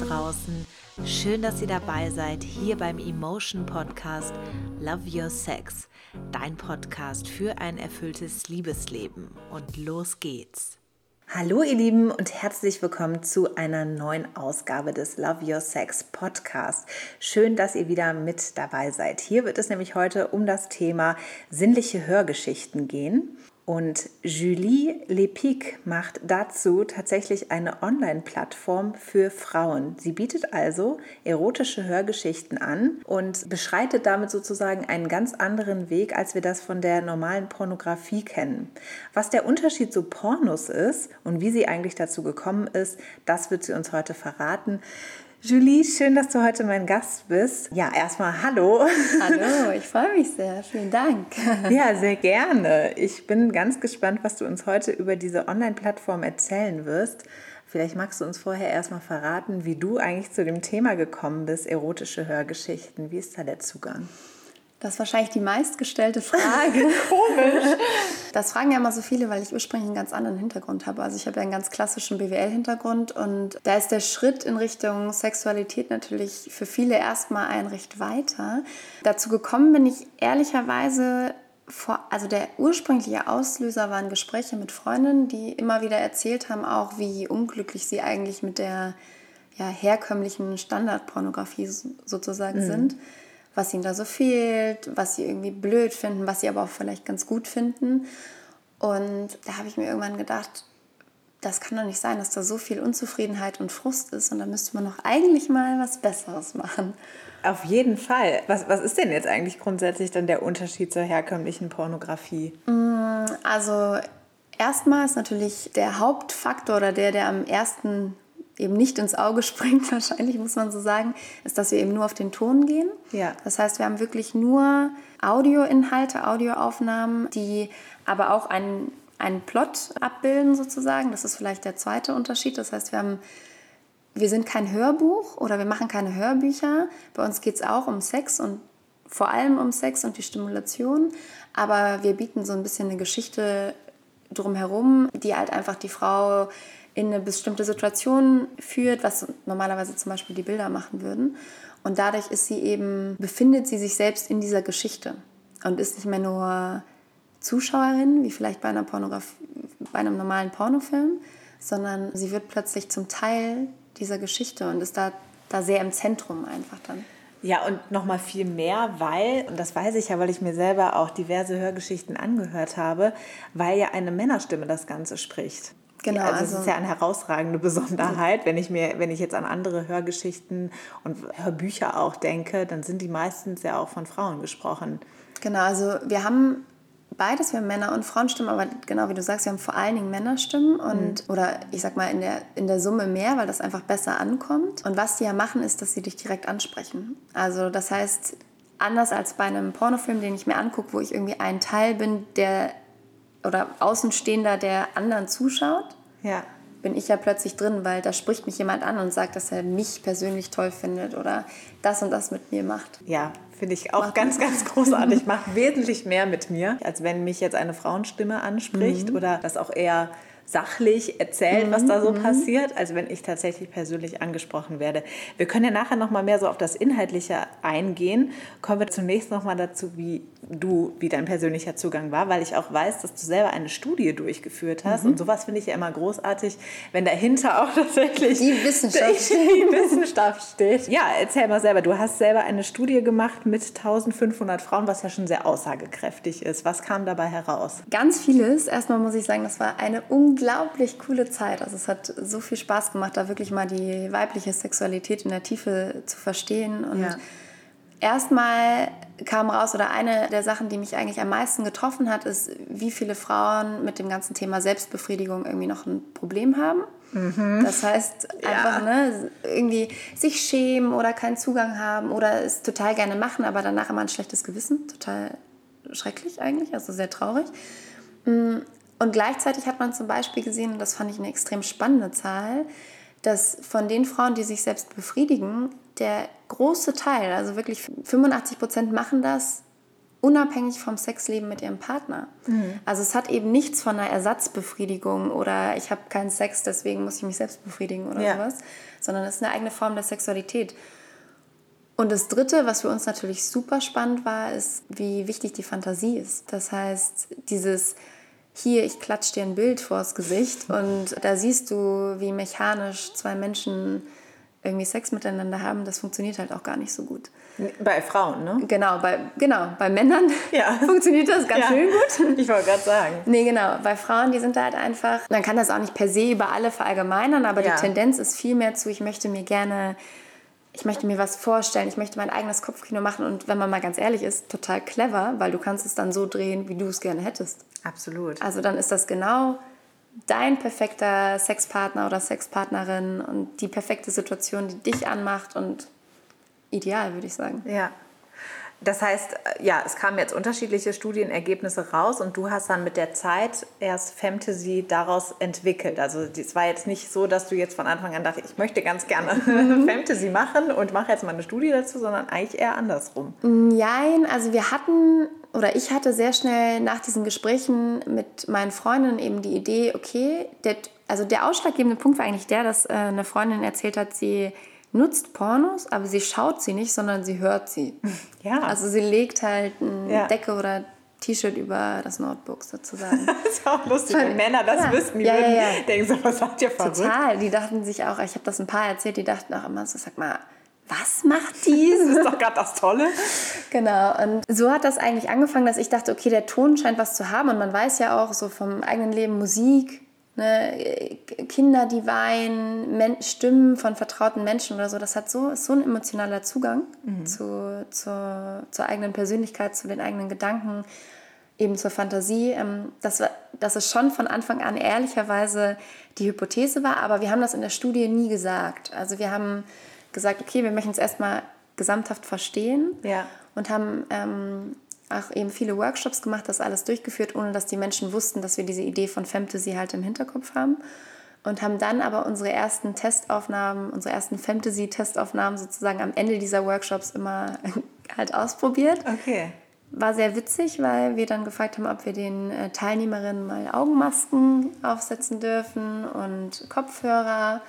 draußen. Schön, dass ihr dabei seid hier beim Emotion Podcast Love Your Sex, dein Podcast für ein erfülltes Liebesleben. Und los geht's. Hallo ihr Lieben und herzlich willkommen zu einer neuen Ausgabe des Love Your Sex Podcast. Schön, dass ihr wieder mit dabei seid. Hier wird es nämlich heute um das Thema sinnliche Hörgeschichten gehen. Und Julie Lepic macht dazu tatsächlich eine Online-Plattform für Frauen. Sie bietet also erotische Hörgeschichten an und beschreitet damit sozusagen einen ganz anderen Weg, als wir das von der normalen Pornografie kennen. Was der Unterschied zu Pornos ist und wie sie eigentlich dazu gekommen ist, das wird sie uns heute verraten. Julie, schön, dass du heute mein Gast bist. Ja, erstmal hallo. Hallo, ich freue mich sehr. Vielen Dank. Ja, sehr gerne. Ich bin ganz gespannt, was du uns heute über diese Online-Plattform erzählen wirst. Vielleicht magst du uns vorher erstmal verraten, wie du eigentlich zu dem Thema gekommen bist, erotische Hörgeschichten. Wie ist da der Zugang? Das ist wahrscheinlich die meistgestellte Frage. Komisch. Das fragen ja immer so viele, weil ich ursprünglich einen ganz anderen Hintergrund habe. Also ich habe ja einen ganz klassischen BWL-Hintergrund und da ist der Schritt in Richtung Sexualität natürlich für viele erstmal ein recht weiter. Dazu gekommen bin ich ehrlicherweise vor, also der ursprüngliche Auslöser waren Gespräche mit Freundinnen, die immer wieder erzählt haben, auch wie unglücklich sie eigentlich mit der ja, herkömmlichen Standardpornografie sozusagen mhm. sind was ihnen da so fehlt, was sie irgendwie blöd finden, was sie aber auch vielleicht ganz gut finden. Und da habe ich mir irgendwann gedacht, das kann doch nicht sein, dass da so viel Unzufriedenheit und Frust ist und da müsste man doch eigentlich mal was Besseres machen. Auf jeden Fall. Was, was ist denn jetzt eigentlich grundsätzlich dann der Unterschied zur herkömmlichen Pornografie? Mm, also erstmal ist natürlich der Hauptfaktor oder der, der am ersten eben nicht ins Auge springt, wahrscheinlich muss man so sagen, ist, dass wir eben nur auf den Ton gehen. Ja. Das heißt, wir haben wirklich nur Audioinhalte, Audioaufnahmen, die aber auch einen, einen Plot abbilden sozusagen. Das ist vielleicht der zweite Unterschied. Das heißt, wir haben wir sind kein Hörbuch oder wir machen keine Hörbücher. Bei uns geht es auch um Sex und vor allem um Sex und die Stimulation. Aber wir bieten so ein bisschen eine Geschichte drumherum, die halt einfach die Frau in eine bestimmte Situation führt, was normalerweise zum Beispiel die Bilder machen würden. Und dadurch ist sie eben, befindet sie sich selbst in dieser Geschichte und ist nicht mehr nur Zuschauerin, wie vielleicht bei, einer Pornografie, bei einem normalen Pornofilm, sondern sie wird plötzlich zum Teil dieser Geschichte und ist da, da sehr im Zentrum einfach dann. Ja, und noch mal viel mehr, weil, und das weiß ich ja, weil ich mir selber auch diverse Hörgeschichten angehört habe, weil ja eine Männerstimme das Ganze spricht. Genau, also, also es ist ja eine herausragende Besonderheit. Wenn ich mir, wenn ich jetzt an andere Hörgeschichten und Hörbücher auch denke, dann sind die meistens ja auch von Frauen gesprochen. Genau, also wir haben beides, wir haben Männer- und Frauenstimmen, aber genau wie du sagst, wir haben vor allen Dingen Männerstimmen und mhm. oder ich sag mal in der, in der Summe mehr, weil das einfach besser ankommt. Und was die ja machen, ist, dass sie dich direkt ansprechen. Also das heißt, anders als bei einem Pornofilm, den ich mir angucke, wo ich irgendwie ein Teil bin, der oder Außenstehender, der anderen zuschaut, ja. bin ich ja plötzlich drin, weil da spricht mich jemand an und sagt, dass er mich persönlich toll findet oder das und das mit mir macht. Ja, finde ich auch macht ganz, ganz großartig. Macht wesentlich mehr mit mir, als wenn mich jetzt eine Frauenstimme anspricht mhm. oder das auch eher sachlich erzählt, mhm, was da so mhm. passiert, als wenn ich tatsächlich persönlich angesprochen werde. Wir können ja nachher noch mal mehr so auf das Inhaltliche eingehen. Kommen wir zunächst noch mal dazu, wie du, wie dein persönlicher Zugang war, weil ich auch weiß, dass du selber eine Studie durchgeführt hast. Mhm. Und sowas finde ich ja immer großartig, wenn dahinter auch tatsächlich die Wissenschaft, die, die Wissenschaft steht. Ja, erzähl mal selber. Du hast selber eine Studie gemacht mit 1500 Frauen, was ja schon sehr aussagekräftig ist. Was kam dabei heraus? Ganz vieles. Erstmal muss ich sagen, das war eine unglaublich coole Zeit. Also es hat so viel Spaß gemacht, da wirklich mal die weibliche Sexualität in der Tiefe zu verstehen und ja Erstmal kam raus, oder eine der Sachen, die mich eigentlich am meisten getroffen hat, ist, wie viele Frauen mit dem ganzen Thema Selbstbefriedigung irgendwie noch ein Problem haben. Mhm. Das heißt, einfach ja. ne, irgendwie sich schämen oder keinen Zugang haben oder es total gerne machen, aber danach immer ein schlechtes Gewissen. Total schrecklich eigentlich, also sehr traurig. Und gleichzeitig hat man zum Beispiel gesehen, und das fand ich eine extrem spannende Zahl, dass von den Frauen, die sich selbst befriedigen, der große Teil, also wirklich 85 Prozent machen das unabhängig vom Sexleben mit ihrem Partner. Mhm. Also es hat eben nichts von einer Ersatzbefriedigung oder ich habe keinen Sex, deswegen muss ich mich selbst befriedigen oder ja. sowas, sondern es ist eine eigene Form der Sexualität. Und das Dritte, was für uns natürlich super spannend war, ist, wie wichtig die Fantasie ist. Das heißt, dieses hier, ich klatsche dir ein Bild vors Gesicht und da siehst du, wie mechanisch zwei Menschen irgendwie Sex miteinander haben, das funktioniert halt auch gar nicht so gut. Bei Frauen, ne? Genau, bei, genau, bei Männern ja. funktioniert das ganz ja. schön gut. Ich wollte gerade sagen. Nee, genau. Bei Frauen, die sind da halt einfach, man kann das auch nicht per se über alle verallgemeinern, aber ja. die Tendenz ist viel mehr zu, ich möchte mir gerne, ich möchte mir was vorstellen, ich möchte mein eigenes Kopfkino machen und wenn man mal ganz ehrlich ist, total clever, weil du kannst es dann so drehen, wie du es gerne hättest. Absolut. Also dann ist das genau dein perfekter Sexpartner oder Sexpartnerin und die perfekte Situation, die dich anmacht und ideal, würde ich sagen. Ja. Das heißt, ja, es kamen jetzt unterschiedliche Studienergebnisse raus und du hast dann mit der Zeit erst Fantasy daraus entwickelt. Also es war jetzt nicht so, dass du jetzt von Anfang an dachtest, ich möchte ganz gerne mhm. Fantasy machen und mache jetzt mal eine Studie dazu, sondern eigentlich eher andersrum. Nein, also wir hatten oder ich hatte sehr schnell nach diesen Gesprächen mit meinen Freundinnen eben die Idee, okay, der, also der ausschlaggebende Punkt war eigentlich der, dass äh, eine Freundin erzählt hat, sie nutzt Pornos, aber sie schaut sie nicht, sondern sie hört sie. Ja. Also sie legt halt eine ja. Decke oder T-Shirt über das Notebook sozusagen. das ist auch lustig, wenn Männer das ja. wissen, die ja, würden ja, denken so, was hat ihr verrückt? Total, die dachten sich auch, ich habe das ein paar erzählt, die dachten auch immer so, sag mal, was macht die? das ist doch gerade das Tolle. Genau, und so hat das eigentlich angefangen, dass ich dachte, okay, der Ton scheint was zu haben und man weiß ja auch so vom eigenen Leben Musik, ne, Kinder, die weinen, Men Stimmen von vertrauten Menschen oder so, das hat so, so ein emotionaler Zugang mhm. zu, zur, zur eigenen Persönlichkeit, zu den eigenen Gedanken, eben zur Fantasie, ähm, dass, dass es schon von Anfang an ehrlicherweise die Hypothese war, aber wir haben das in der Studie nie gesagt. Also wir haben gesagt, okay, wir möchten es erstmal gesamthaft verstehen ja. und haben ähm, auch eben viele Workshops gemacht, das alles durchgeführt, ohne dass die Menschen wussten, dass wir diese Idee von Fantasy halt im Hinterkopf haben. Und haben dann aber unsere ersten Testaufnahmen, unsere ersten Fantasy-Testaufnahmen sozusagen am Ende dieser Workshops immer halt ausprobiert. Okay. War sehr witzig, weil wir dann gefragt haben, ob wir den äh, Teilnehmerinnen mal Augenmasken aufsetzen dürfen und Kopfhörer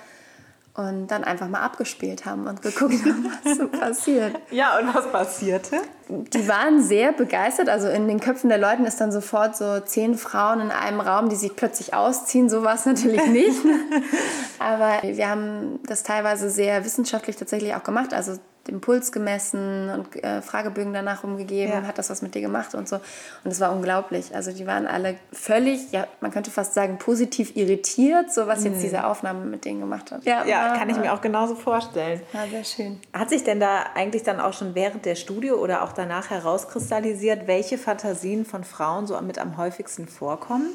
und dann einfach mal abgespielt haben und geguckt haben, was so passiert. Ja, und was passierte? Die waren sehr begeistert. Also in den Köpfen der Leute ist dann sofort so zehn Frauen in einem Raum, die sich plötzlich ausziehen. So war es natürlich nicht. Aber wir haben das teilweise sehr wissenschaftlich tatsächlich auch gemacht. Also den Puls gemessen und äh, Fragebögen danach umgegeben, ja. hat das was mit dir gemacht und so. Und es war unglaublich. Also die waren alle völlig, ja, man könnte fast sagen, positiv irritiert, so was mhm. jetzt diese Aufnahme mit denen gemacht hat. Ja, ja kann ich mir auch genauso vorstellen. Ja, sehr schön. Hat sich denn da eigentlich dann auch schon während der Studie oder auch danach herauskristallisiert, welche Fantasien von Frauen so mit am häufigsten vorkommen?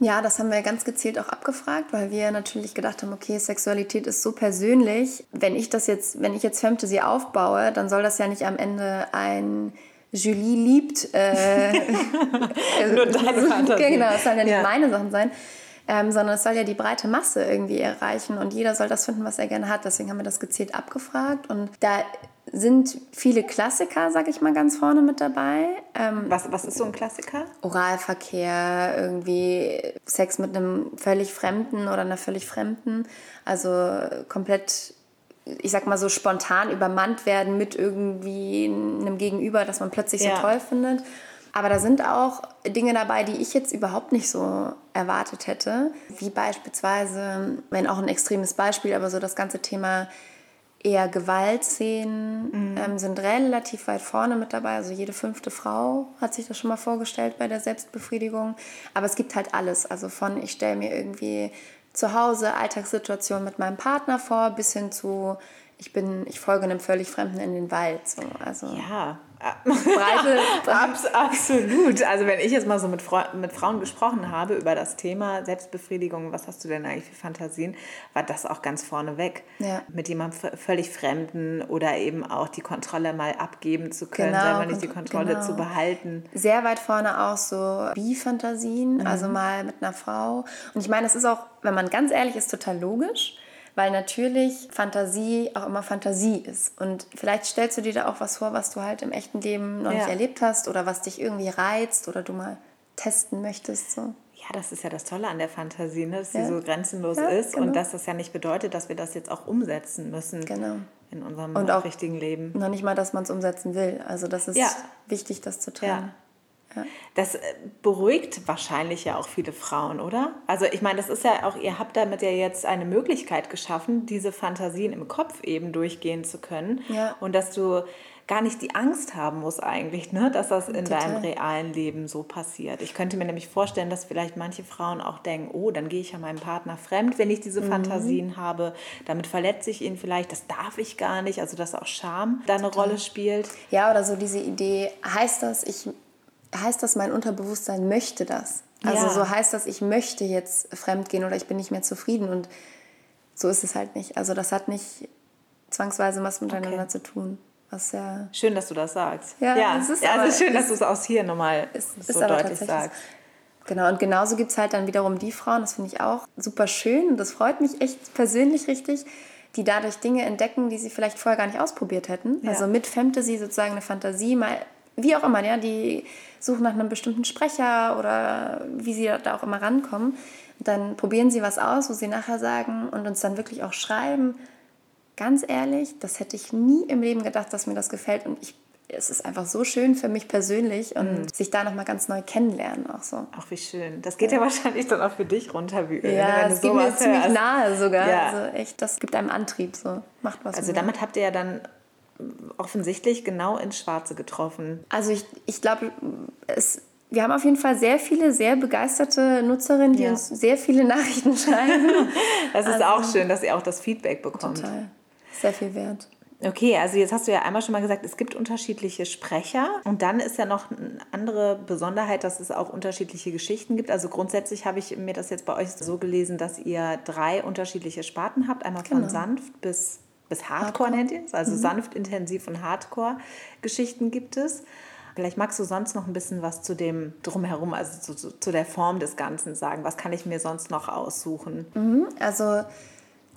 Ja, das haben wir ganz gezielt auch abgefragt, weil wir natürlich gedacht haben, okay, Sexualität ist so persönlich. Wenn ich das jetzt, wenn ich jetzt Fantasy aufbaue, dann soll das ja nicht am Ende ein Julie liebt. Äh, Nur deine Fantasie. Genau, es sollen ja nicht ja. meine Sachen sein. Ähm, sondern es soll ja die breite Masse irgendwie erreichen und jeder soll das finden, was er gerne hat. Deswegen haben wir das gezielt abgefragt und da sind viele Klassiker, sag ich mal, ganz vorne mit dabei. Ähm, was, was ist so ein Klassiker? Oralverkehr, irgendwie Sex mit einem völlig Fremden oder einer völlig Fremden. Also komplett, ich sag mal so spontan übermannt werden mit irgendwie einem Gegenüber, das man plötzlich ja. so toll findet. Aber da sind auch Dinge dabei, die ich jetzt überhaupt nicht so erwartet hätte. Wie beispielsweise, wenn auch ein extremes Beispiel, aber so das ganze Thema eher Gewaltszenen mhm. ähm, sind relativ weit vorne mit dabei. Also jede fünfte Frau hat sich das schon mal vorgestellt bei der Selbstbefriedigung. Aber es gibt halt alles. Also von ich stelle mir irgendwie zu Hause Alltagssituationen mit meinem Partner vor, bis hin zu ich bin, ich folge einem völlig Fremden in den Wald. So. Also, ja, breite, Abs absolut. Also wenn ich jetzt mal so mit, mit Frauen gesprochen habe über das Thema Selbstbefriedigung, was hast du denn eigentlich für Fantasien, war das auch ganz vorne weg. Ja. Mit jemandem völlig Fremden oder eben auch die Kontrolle mal abgeben zu können, genau, selber nicht die Kontrolle genau. zu behalten. Sehr weit vorne auch so Bi-Fantasien, mhm. also mal mit einer Frau. Und ich meine, es ist auch, wenn man ganz ehrlich ist, total logisch weil natürlich Fantasie auch immer Fantasie ist. Und vielleicht stellst du dir da auch was vor, was du halt im echten Leben noch Ja. nicht erlebt hast oder was dich irgendwie reizt oder du mal testen möchtest. So. Ja, das ist ja das Tolle an der Fantasie, ne? dass Ja. sie so grenzenlos Ja, ist genau. und dass das ja nicht bedeutet, dass wir das jetzt auch umsetzen müssen Genau. in unserem Und auch- richtigen Leben. Noch nicht mal, dass man es umsetzen will. Also das ist wichtig, das zu trennen. Das äh, beruhigt wahrscheinlich ja auch viele Frauen, oder? Also ich meine, das ist ja auch, ihr habt damit ja jetzt eine Möglichkeit geschaffen, diese Fantasien im Kopf eben durchgehen zu können. Ja. Und dass du gar nicht die Angst haben musst eigentlich, ne? dass das in Total. deinem realen Leben so passiert. Ich könnte mir nämlich vorstellen, dass vielleicht manche Frauen auch denken, oh, dann gehe ich ja meinem Partner fremd, wenn ich Mhm. diese Fantasien habe. Damit verletze ich ihn vielleicht, das darf ich gar nicht. Also dass auch Scham da eine Rolle spielt. Ja, oder so diese Idee, heißt das, ich, heißt das, mein Unterbewusstsein möchte das? Also Ja. so heißt das, ich möchte jetzt fremd gehen oder ich bin nicht mehr zufrieden und so ist es halt nicht. Also das hat nicht zwangsweise was miteinander Okay. zu tun. Was ja Schön, dass du das sagst. Ja, es ist ja, aber- es ist schön, dass es- du es aus hier nochmal ist, so deutlich sagst. Genau, und genauso gibt es halt dann wiederum die Frauen, das finde ich auch super schön und das freut mich echt persönlich richtig, die dadurch Dinge entdecken, die sie vielleicht vorher gar nicht ausprobiert hätten. Ja. Also mit Fantasy sozusagen eine Fantasie, mal wie auch immer, ja, die suchen nach einem bestimmten Sprecher oder wie sie da auch immer rankommen. Dann probieren sie was aus, wo sie nachher sagen und uns dann wirklich auch schreiben, ganz ehrlich, das hätte ich nie im Leben gedacht, dass mir das gefällt. Und ich, es ist einfach so schön für mich persönlich und sich da nochmal ganz neu kennenlernen auch so. Ach, wie schön. Das geht ja, wahrscheinlich dann auch für dich runter wie Öl, ne, Ja, wenn du es geht mir ziemlich nahe sogar. Ja. Also echt, das gibt einem Antrieb so. Macht was. Also damit habt ihr ja dann offensichtlich genau ins Schwarze getroffen. Also ich, ich glaube, es, wir haben auf jeden Fall sehr viele, sehr begeisterte Nutzerinnen, die Ja. uns sehr viele Nachrichten schreiben. Das ist auch schön, dass ihr auch das Feedback bekommt. Also Total. Sehr viel wert. Okay, also jetzt hast du ja einmal schon mal gesagt, es gibt unterschiedliche Sprecher und dann ist ja noch eine andere Besonderheit, dass es auch unterschiedliche Geschichten gibt. Also grundsätzlich habe ich mir das jetzt bei euch so gelesen, dass ihr drei unterschiedliche Sparten habt, einmal von Genau. sanft bis, bis Hardcore, nennt ihr es, also sanft, intensiv und Hardcore-Geschichten gibt es. Vielleicht magst du sonst noch ein bisschen was zu dem drumherum, also zu, zu, der Form des Ganzen sagen. Was kann ich mir sonst noch aussuchen? Also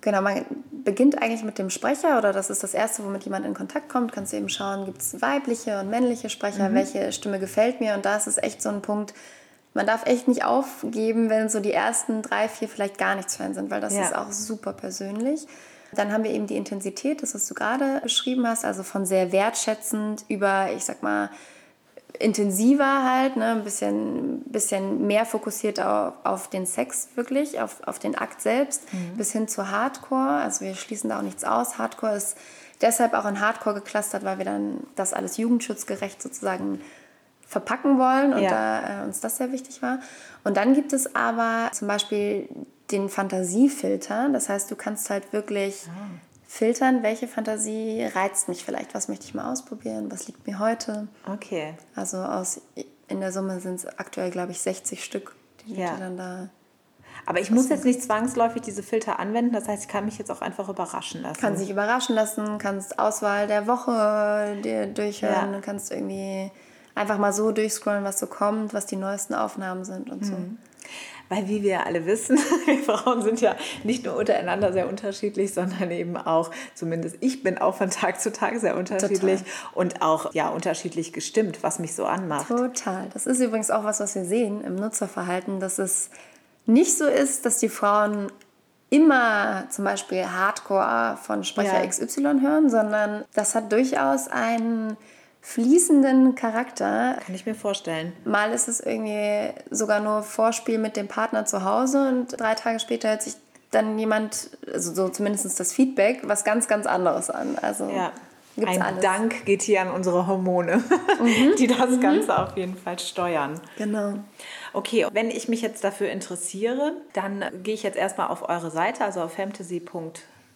genau, man beginnt eigentlich mit dem Sprecher oder das ist das Erste, womit jemand in Kontakt kommt. Kannst du eben schauen, gibt es weibliche und männliche Sprecher, welche Stimme gefällt mir und da ist es echt so ein Punkt, man darf echt nicht aufgeben, wenn so die ersten drei, vier vielleicht gar nichts für einen sind, weil das Ja. ist auch super persönlich. Dann haben wir eben die Intensität, das was du gerade beschrieben hast, also von sehr wertschätzend über, ich sag mal, intensiver halt, ne? ein bisschen, bisschen mehr fokussiert auf, auf den Sex wirklich, auf, auf den Akt selbst, bis hin zu Hardcore. Also wir schließen da auch nichts aus. Hardcore ist deshalb auch in Hardcore geclustert, weil wir dann das alles jugendschutzgerecht sozusagen verpacken wollen und Ja. da äh, uns das sehr wichtig war. Und dann gibt es aber zum Beispiel den Fantasiefilter. Das heißt, du kannst halt wirklich filtern, welche Fantasie reizt mich vielleicht, was möchte ich mal ausprobieren, was liegt mir heute. Okay. Also aus in der Summe sind es aktuell, glaube ich, 60 Stück, die Ja. dann da. Aber ich muss jetzt nicht zwangsläufig diese Filter anwenden. Das heißt, ich kann mich jetzt auch einfach überraschen lassen. Kannst dich überraschen lassen, kannst Auswahl der Woche dir durchhören, Ja. kannst irgendwie einfach mal so durchscrollen, was so kommt, was die neuesten Aufnahmen sind und so. Weil, wie wir alle wissen, wir Frauen sind ja nicht nur untereinander sehr unterschiedlich, sondern eben auch, zumindest ich bin auch von Tag zu Tag sehr unterschiedlich und auch ja unterschiedlich gestimmt, was mich so anmacht. Total. Das ist übrigens auch was, was wir sehen im Nutzerverhalten, dass es nicht so ist, dass die Frauen immer zum Beispiel Hardcore von Sprecher Ja. XY hören, sondern das hat durchaus einen fließenden Charakter. Kann ich mir vorstellen. Mal ist es irgendwie sogar nur Vorspiel mit dem Partner zu Hause und drei Tage später hört sich dann jemand, also so zumindest das Feedback, was ganz, ganz anderes an. Also Ja. gibt's Ein alles. Mhm. Dank geht hier an unsere Hormone, die das Ganze auf jeden Fall steuern. Genau. Okay, wenn ich mich jetzt dafür interessiere, dann gehe ich jetzt erstmal auf eure Seite, also auf fantasy.com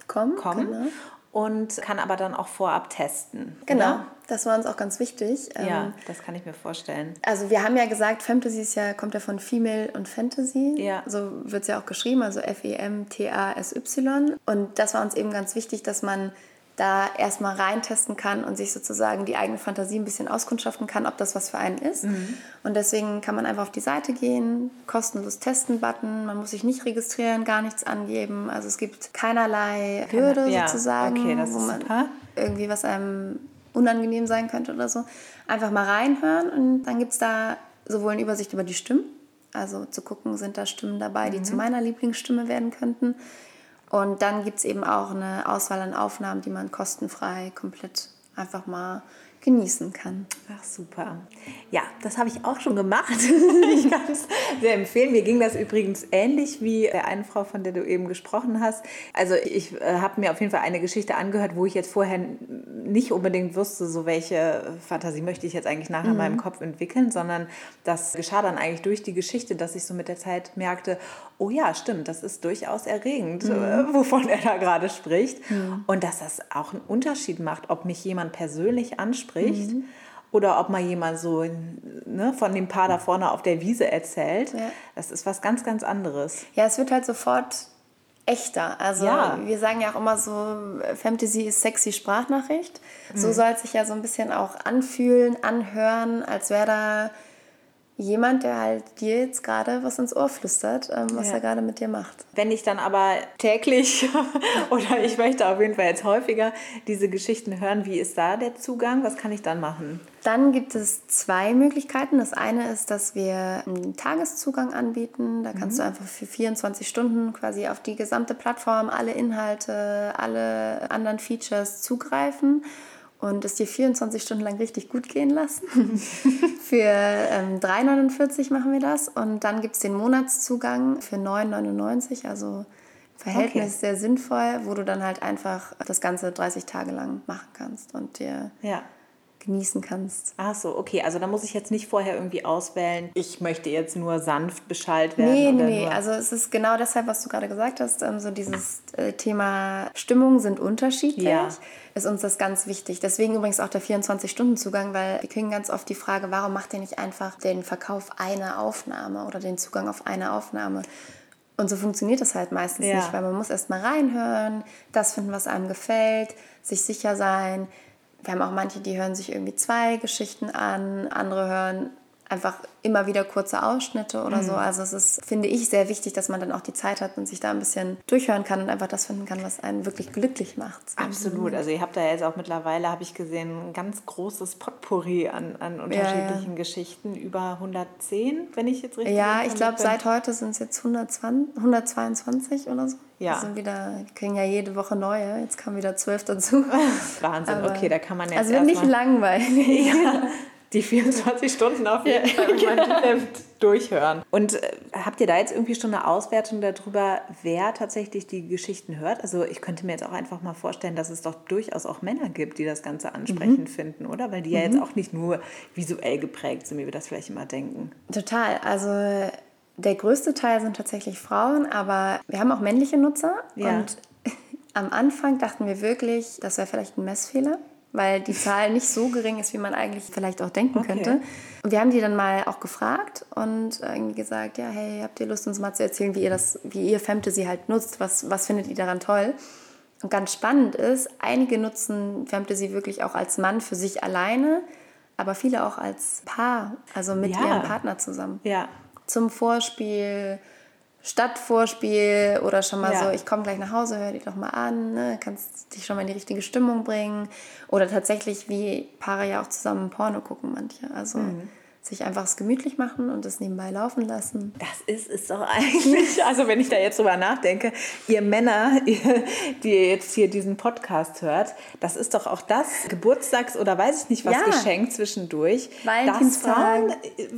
genau. Und kann aber dann auch vorab testen. Genau, Oder? das war uns auch ganz wichtig. Ja, Ähm, das kann ich mir vorstellen. Also wir haben ja gesagt, Fantasy ist ja, kommt ja von Female und Fantasy. Ja. So wird es ja auch geschrieben, also F-E-M-T-A-S-Y. Und das war uns eben ganz wichtig, dass man da erstmal reintesten kann und sich sozusagen die eigene Fantasie ein bisschen auskundschaften kann, ob das was für einen ist. Mhm. Und deswegen kann man einfach auf die Seite gehen, kostenlos testen-Button, man muss sich nicht registrieren, gar nichts angeben. Also es gibt keinerlei Hürde ja, sozusagen, okay, wo man super. irgendwie was einem unangenehm sein könnte oder so. Einfach mal reinhören und dann gibt es da sowohl eine Übersicht über die Stimmen, also zu gucken, sind da Stimmen dabei, die mhm. zu meiner Lieblingsstimme werden könnten. Und dann gibt es eben auch eine Auswahl an Aufnahmen, die man kostenfrei komplett einfach mal genießen kann. Ach super. Ja, das habe ich auch schon gemacht. ich kann es sehr empfehlen. Mir ging das übrigens ähnlich wie der einen Frau, von der du eben gesprochen hast. Also ich äh, habe mir auf jeden Fall eine Geschichte angehört, wo ich jetzt vorher nicht unbedingt wusste, so welche Fantasie möchte ich jetzt eigentlich nachher mhm. in meinem Kopf entwickeln, sondern das geschah dann eigentlich durch die Geschichte, dass ich so mit der Zeit merkte, oh ja, stimmt, das ist durchaus erregend, mhm. äh, wovon er da gerade spricht. Mhm. Und dass das auch einen Unterschied macht, ob mich jemand persönlich anspricht spricht. Mhm. Oder ob mal jemand so ne, von dem Paar da vorne auf der Wiese erzählt. Ja. Das ist was ganz, ganz anderes. Ja, es wird halt sofort echter. Also ja. wir sagen ja auch immer so, Fantasy ist sexy Sprachnachricht. So mhm. soll es sich ja so ein bisschen auch anfühlen, anhören, als wäre da jemand, der halt dir jetzt gerade was ins Ohr flüstert, ähm, was ja. er gerade mit dir macht. Wenn ich dann aber täglich oder ich möchte auf jeden Fall jetzt häufiger diese Geschichten hören, wie ist da der Zugang? Was kann ich dann machen? Dann gibt es zwei Möglichkeiten. Das eine ist, dass wir einen Tageszugang anbieten. Da kannst mhm. du einfach für 24 Stunden quasi auf die gesamte Plattform, alle Inhalte, alle anderen Features zugreifen und es dir 24 Stunden lang richtig gut gehen lassen. für ähm, 3,49 machen wir das. Und dann gibt es den Monatszugang für 9,99, also Verhältnis okay. sehr sinnvoll, wo du dann halt einfach das Ganze 30 Tage lang machen kannst und dir ja genießen kannst. Ach so, okay. Also da muss ich jetzt nicht vorher irgendwie auswählen, ich möchte jetzt nur sanft Bescheid werden. Nee, nee, also es ist genau deshalb, was du gerade gesagt hast, ähm, so dieses äh, Thema Stimmungen sind unterschiedlich. Ja. Ist uns das ganz wichtig. Deswegen übrigens auch der 24-Stunden-Zugang, weil wir kriegen ganz oft die Frage, warum macht ihr nicht einfach den Verkauf einer Aufnahme oder den Zugang auf eine Aufnahme? Und so funktioniert das halt meistens ja. nicht, weil man muss erst mal reinhören, das finden, was einem gefällt, sich sicher sein, wir haben auch manche, die hören sich irgendwie zwei Geschichten an, andere hören einfach immer wieder kurze Ausschnitte oder mhm. so. Also es ist, finde ich, sehr wichtig, dass man dann auch die Zeit hat und sich da ein bisschen durchhören kann und einfach das finden kann, was einen wirklich glücklich macht. Absolut. Also ihr habt da jetzt auch mittlerweile, habe ich gesehen, ein ganz großes Potpourri an, an unterschiedlichen ja, ja. Geschichten. Über 110, wenn ich jetzt richtig Ja, ich glaube, seit heute sind es jetzt 120, 122 oder so. Ja. sind wieder, kriegen ja jede Woche neue. Jetzt kamen wieder zwölf dazu. Wahnsinn, Aber, okay, da kann man jetzt. Also nicht langweilig. Ja, die 24 Stunden auf jeden Fall ja. durchhören. Und äh, habt ihr da jetzt irgendwie schon eine Auswertung darüber, wer tatsächlich die Geschichten hört? Also ich könnte mir jetzt auch einfach mal vorstellen, dass es doch durchaus auch Männer gibt, die das Ganze ansprechend mhm. finden, oder? Weil die mhm. ja jetzt auch nicht nur visuell geprägt sind, wie wir das vielleicht immer denken. Total. Also der größte Teil sind tatsächlich Frauen, aber wir haben auch männliche Nutzer. Ja. Und am Anfang dachten wir wirklich, das wäre vielleicht ein Messfehler, weil die Zahl nicht so gering ist, wie man eigentlich vielleicht auch denken okay. könnte. Und wir haben die dann mal auch gefragt und irgendwie gesagt, ja, hey, habt ihr Lust, uns mal zu erzählen, wie ihr das, wie ihr Fantasy halt nutzt? Was, was findet ihr daran toll? Und ganz spannend ist, einige nutzen Fantasy wirklich auch als Mann für sich alleine, aber viele auch als Paar, also mit ja. ihrem Partner zusammen. Ja zum Vorspiel, Stadtvorspiel oder schon mal ja. so, ich komme gleich nach Hause, hör dich doch mal an, ne? kannst dich schon mal in die richtige Stimmung bringen. Oder tatsächlich, wie Paare ja auch zusammen Porno gucken manche. Also mhm sich einfach es gemütlich machen und es nebenbei laufen lassen. Das ist es doch eigentlich. Also wenn ich da jetzt drüber nachdenke, ihr Männer, ihr, die jetzt hier diesen Podcast hört, das ist doch auch das Geburtstags- oder weiß ich nicht was ja. Geschenk zwischendurch, das Frauen,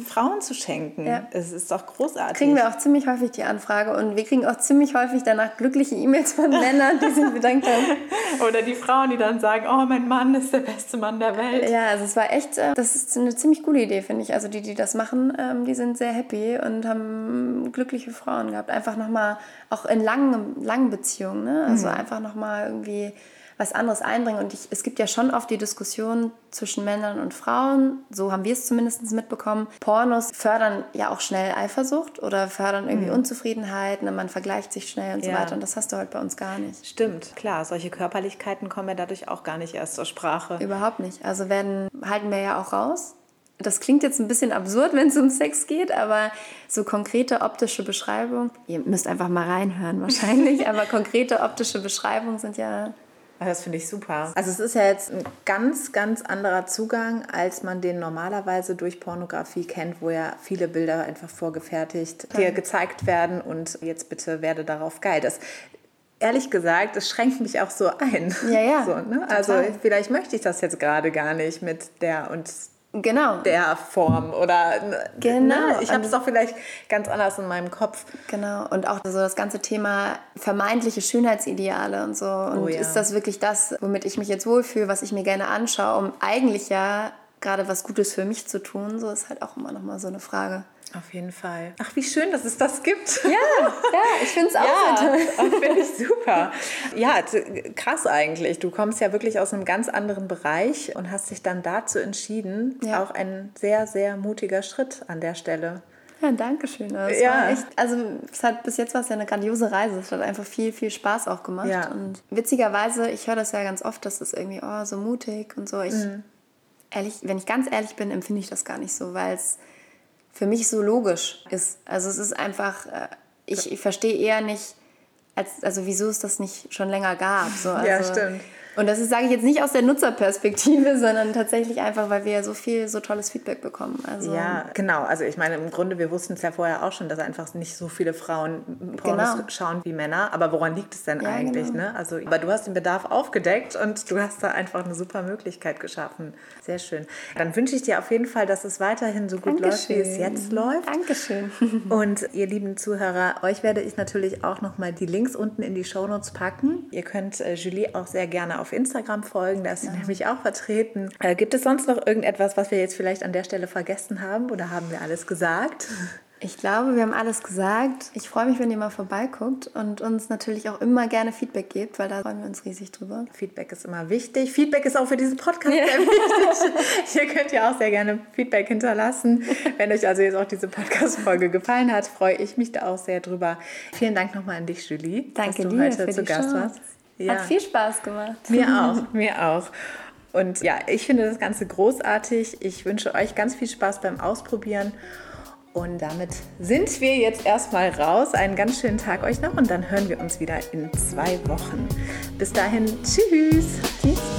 Frauen zu schenken. Ja. Es ist doch großartig. Kriegen wir auch ziemlich häufig die Anfrage und wir kriegen auch ziemlich häufig danach glückliche E-Mails von Männern, die sich bedankt haben. Oder die Frauen, die dann sagen, oh, mein Mann ist der beste Mann der Welt. Ja, also es war echt, äh, das ist eine ziemlich coole Idee, finde ich also die, die das machen, ähm, die sind sehr happy und haben glückliche Frauen gehabt. Einfach nochmal, auch in langen, langen Beziehungen, ne? also mhm. einfach nochmal irgendwie was anderes einbringen. Und ich, es gibt ja schon oft die Diskussion zwischen Männern und Frauen, so haben wir es zumindest mitbekommen. Pornos fördern ja auch schnell Eifersucht oder fördern irgendwie mhm. Unzufriedenheit, ne? man vergleicht sich schnell und ja. so weiter. Und das hast du halt bei uns gar nicht. Stimmt, klar. Solche Körperlichkeiten kommen ja dadurch auch gar nicht erst zur Sprache. Überhaupt nicht. Also werden, halten wir ja auch raus das klingt jetzt ein bisschen absurd, wenn es um Sex geht, aber so konkrete optische Beschreibungen, ihr müsst einfach mal reinhören wahrscheinlich, aber konkrete optische Beschreibungen sind ja das finde ich super. Also es ist ja jetzt ein ganz, ganz anderer Zugang, als man den normalerweise durch Pornografie kennt, wo ja viele Bilder einfach vorgefertigt dir gezeigt werden und jetzt bitte werde darauf geil. Das ehrlich gesagt, das schränkt mich auch so ein. Ja, ja. So, ne? Also vielleicht möchte ich das jetzt gerade gar nicht mit der und genau. der Form oder genau. Ne? ich habe es doch vielleicht ganz anders in meinem Kopf. Genau und auch so das ganze Thema vermeintliche Schönheitsideale und so und oh, ja. ist das wirklich das, womit ich mich jetzt wohlfühle, was ich mir gerne anschaue, um eigentlich ja gerade was Gutes für mich zu tun, so ist halt auch immer noch mal so eine Frage. Auf jeden Fall. Ach, wie schön, dass es das gibt. Ja, ja ich finde es auch ja, Finde ich super. Ja, krass eigentlich. Du kommst ja wirklich aus einem ganz anderen Bereich und hast dich dann dazu entschieden. Ja. Auch ein sehr, sehr mutiger Schritt an der Stelle. Ja, danke schön. Das ja. Echt, also es hat bis jetzt war es ja eine grandiose Reise. Es hat einfach viel, viel Spaß auch gemacht. Ja. Und witzigerweise, ich höre das ja ganz oft, dass es irgendwie, oh, so mutig und so. Ich, mhm. Ehrlich, wenn ich ganz ehrlich bin, empfinde ich das gar nicht so, weil es für mich so logisch ist. Also es ist einfach, äh, ich, ich verstehe eher nicht, als, also wieso es das nicht schon länger gab. So, also, ja, stimmt. Und das ist, sage ich jetzt nicht aus der Nutzerperspektive, sondern tatsächlich einfach, weil wir ja so viel, so tolles Feedback bekommen. Also, ja, genau. Also ich meine, im Grunde, wir wussten es ja vorher auch schon, dass einfach nicht so viele Frauen Pornos genau. schauen wie Männer. Aber woran liegt es denn ja, eigentlich? Genau. Ne? Also, aber du hast den Bedarf aufgedeckt und du hast da einfach eine super Möglichkeit geschaffen. Sehr schön. Dann wünsche ich dir auf jeden Fall, dass es weiterhin so gut Dankeschön. läuft, wie es jetzt läuft. Dankeschön. Und ihr lieben Zuhörer, euch werde ich natürlich auch nochmal die Links unten in die Shownotes packen. Ihr könnt äh, Julie auch sehr gerne auf auf Instagram folgen, da ist sie ja. nämlich auch vertreten. Äh, gibt es sonst noch irgendetwas, was wir jetzt vielleicht an der Stelle vergessen haben oder haben wir alles gesagt? Ich glaube, wir haben alles gesagt. Ich freue mich, wenn ihr mal vorbeiguckt und uns natürlich auch immer gerne Feedback gebt, weil da freuen wir uns riesig drüber. Feedback ist immer wichtig. Feedback ist auch für diesen Podcast ja. sehr wichtig. ihr könnt ja auch sehr gerne Feedback hinterlassen. Wenn euch also jetzt auch diese Podcast-Folge gefallen hat, freue ich mich da auch sehr drüber. Vielen Dank nochmal an dich, Julie, Danke dass du dir heute zu Gast Chance. warst. Ja. Hat viel Spaß gemacht. Mir auch, mir auch. Und ja, ich finde das Ganze großartig. Ich wünsche euch ganz viel Spaß beim Ausprobieren. Und damit sind wir jetzt erstmal raus. Einen ganz schönen Tag euch noch und dann hören wir uns wieder in zwei Wochen. Bis dahin, tschüss. Tschüss.